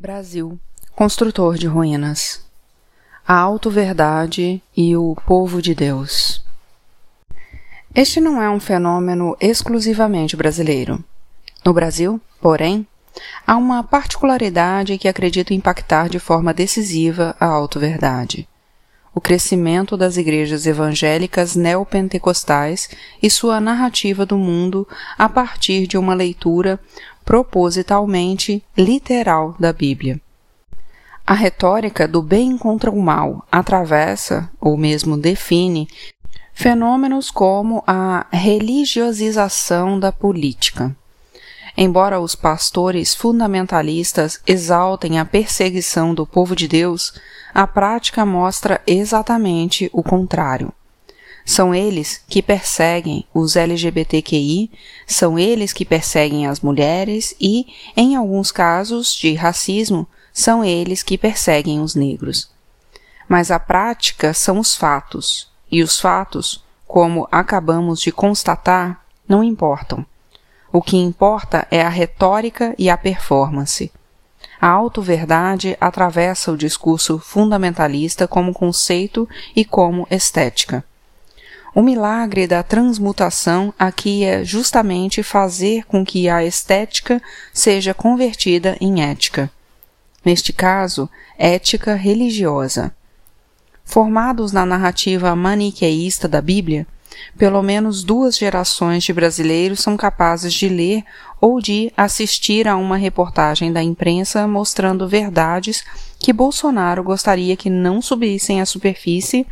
Brasil, construtor de ruínas. A auto-verdade e o povo de Deus. Este não é um fenômeno exclusivamente brasileiro. No Brasil, porém, há uma particularidade que acredito impactar de forma decisiva a auto-verdade. O crescimento das igrejas evangélicas neopentecostais e sua narrativa do mundo a partir de uma leitura propositalmente literal da Bíblia. A retórica do bem contra o mal atravessa, ou mesmo define, fenômenos como a religiosização da política. Embora os pastores fundamentalistas exaltem a perseguição do povo de Deus, a prática mostra exatamente o contrário. São eles que perseguem os LGBTQI, são eles que perseguem as mulheres e, em alguns casos de racismo, são eles que perseguem os negros. Mas a prática são os fatos, e os fatos, como acabamos de constatar, não importam. O que importa é a retórica e a performance. A auto-verdade atravessa o discurso fundamentalista como conceito e como estética. O milagre da transmutação aqui é justamente fazer com que a estética seja convertida em ética. Neste caso, ética religiosa. Formados na narrativa maniqueísta da Bíblia, pelo menos duas gerações de brasileiros são capazes de ler ou de assistir a uma reportagem da imprensa mostrando verdades que Bolsonaro gostaria que não subissem à superfície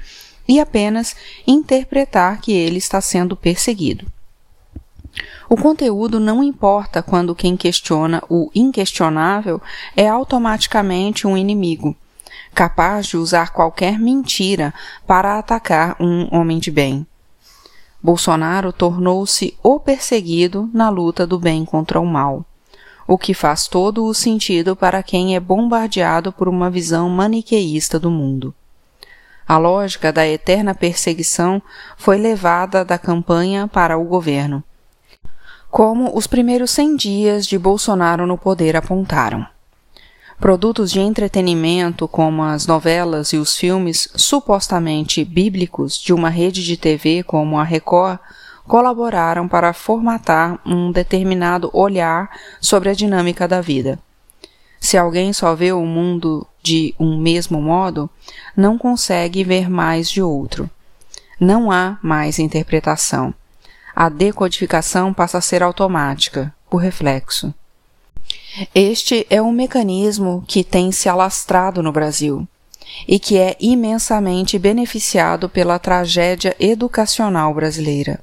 e apenas interpretar que ele está sendo perseguido. O conteúdo não importa quando quem questiona o inquestionável é automaticamente um inimigo, capaz de usar qualquer mentira para atacar um homem de bem. Bolsonaro tornou-se o perseguido na luta do bem contra o mal, o que faz todo o sentido para quem é bombardeado por uma visão maniqueísta do mundo. A lógica da eterna perseguição foi levada da campanha para o governo, como os primeiros 100 dias de Bolsonaro no poder apontaram. Produtos de entretenimento, como as novelas e os filmes supostamente bíblicos de uma rede de TV como a Record, colaboraram para formatar um determinado olhar sobre a dinâmica da vida. Se alguém só vê o mundo de um mesmo modo, não consegue ver mais de outro. Não há mais interpretação. A decodificação passa a ser automática, por reflexo. Este é um mecanismo que tem se alastrado no Brasil e que é imensamente beneficiado pela tragédia educacional brasileira.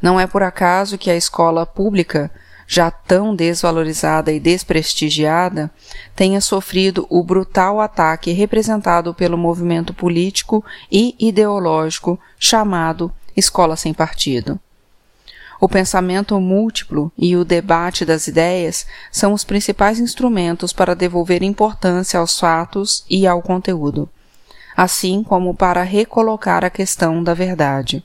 Não é por acaso que a escola pública já tão desvalorizada e desprestigiada, tenha sofrido o brutal ataque representado pelo movimento político e ideológico chamado Escola Sem Partido. O pensamento múltiplo e o debate das ideias são os principais instrumentos para devolver importância aos fatos e ao conteúdo, assim como para recolocar a questão da verdade.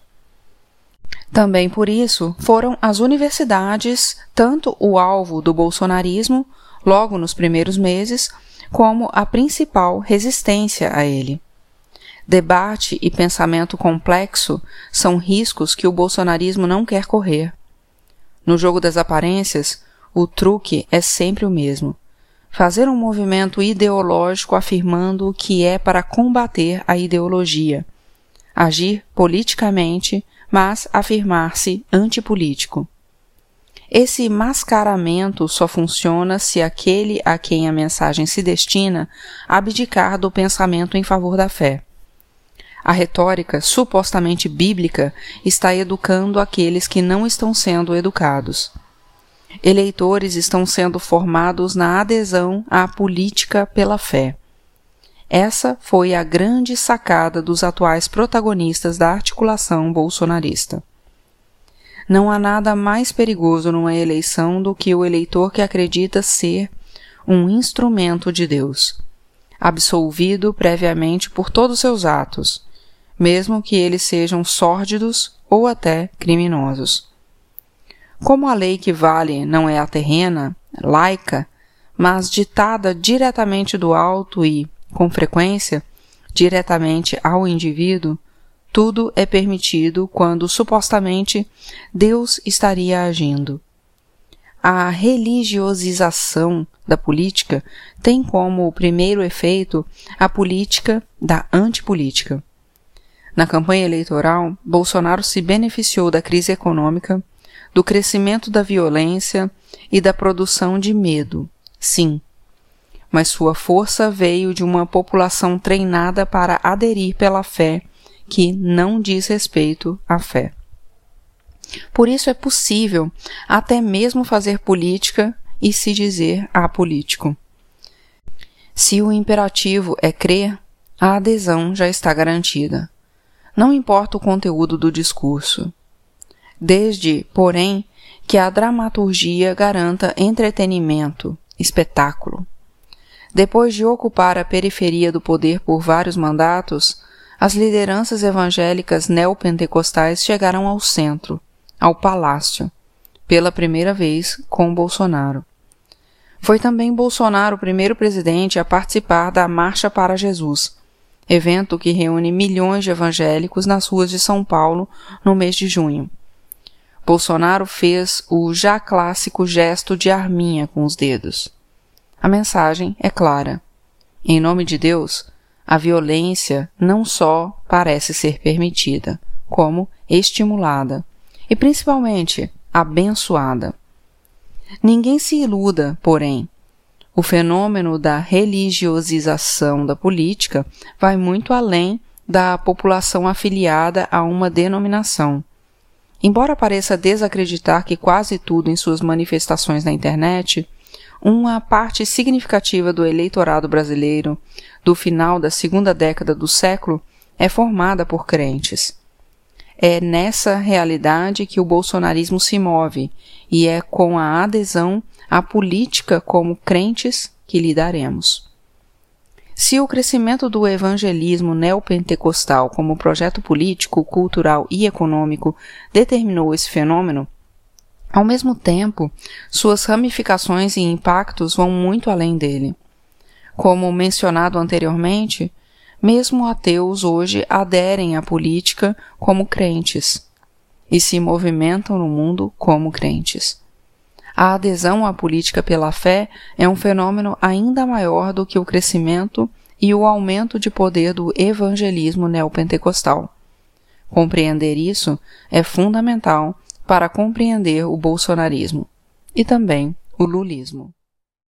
Também por isso foram as universidades tanto o alvo do bolsonarismo, logo nos primeiros meses, como a principal resistência a ele. Debate e pensamento complexo são riscos que o bolsonarismo não quer correr. No jogo das aparências, o truque é sempre o mesmo. Fazer um movimento ideológico afirmando que é para combater a ideologia. Agir politicamente mas afirmar-se antipolítico. Esse mascaramento só funciona se aquele a quem a mensagem se destina abdicar do pensamento em favor da fé. A retórica supostamente bíblica está educando aqueles que não estão sendo educados. Eleitores estão sendo formados na adesão à política pela fé. Essa foi a grande sacada dos atuais protagonistas da articulação bolsonarista. Não há nada mais perigoso numa eleição do que o eleitor que acredita ser um instrumento de Deus, absolvido previamente por todos seus atos, mesmo que eles sejam sórdidos ou até criminosos. Como a lei que vale não é a terrena, laica, mas ditada diretamente do alto e, com frequência, diretamente ao indivíduo, tudo é permitido quando supostamente Deus estaria agindo. A religiosização da política tem como primeiro efeito a política da antipolítica. Na campanha eleitoral, Bolsonaro se beneficiou da crise econômica, do crescimento da violência e da produção de medo. Sim. Mas sua força veio de uma população treinada para aderir pela fé que não diz respeito à fé. Por isso é possível até mesmo fazer política e se dizer apolítico. Se o imperativo é crer, a adesão já está garantida. Não importa o conteúdo do discurso. Desde, porém, que a dramaturgia garanta entretenimento, espetáculo. Depois de ocupar a periferia do poder por vários mandatos, as lideranças evangélicas neopentecostais chegaram ao centro, ao palácio, pela primeira vez com Bolsonaro. Foi também Bolsonaro o primeiro presidente a participar da Marcha para Jesus, evento que reúne milhões de evangélicos nas ruas de São Paulo no mês de junho. Bolsonaro fez o já clássico gesto de arminha com os dedos. A mensagem é clara. Em nome de Deus, a violência não só parece ser permitida, como estimulada e principalmente abençoada. Ninguém se iluda, porém. O fenômeno da religiosização da política vai muito além da população afiliada a uma denominação. Embora pareça desacreditar que quase tudo em suas manifestações na internet, uma parte significativa do eleitorado brasileiro do final da segunda década do século é formada por crentes. É nessa realidade que o bolsonarismo se move e é com a adesão à política como crentes que lidaremos. Se o crescimento do evangelismo neopentecostal como projeto político, cultural e econômico determinou esse fenômeno, ao mesmo tempo, suas ramificações e impactos vão muito além dele. Como mencionado anteriormente, mesmo ateus hoje aderem à política como crentes e se movimentam no mundo como crentes. A adesão à política pela fé é um fenômeno ainda maior do que o crescimento e o aumento de poder do evangelismo neopentecostal. Compreender isso é fundamental para compreender o bolsonarismo e também o lulismo.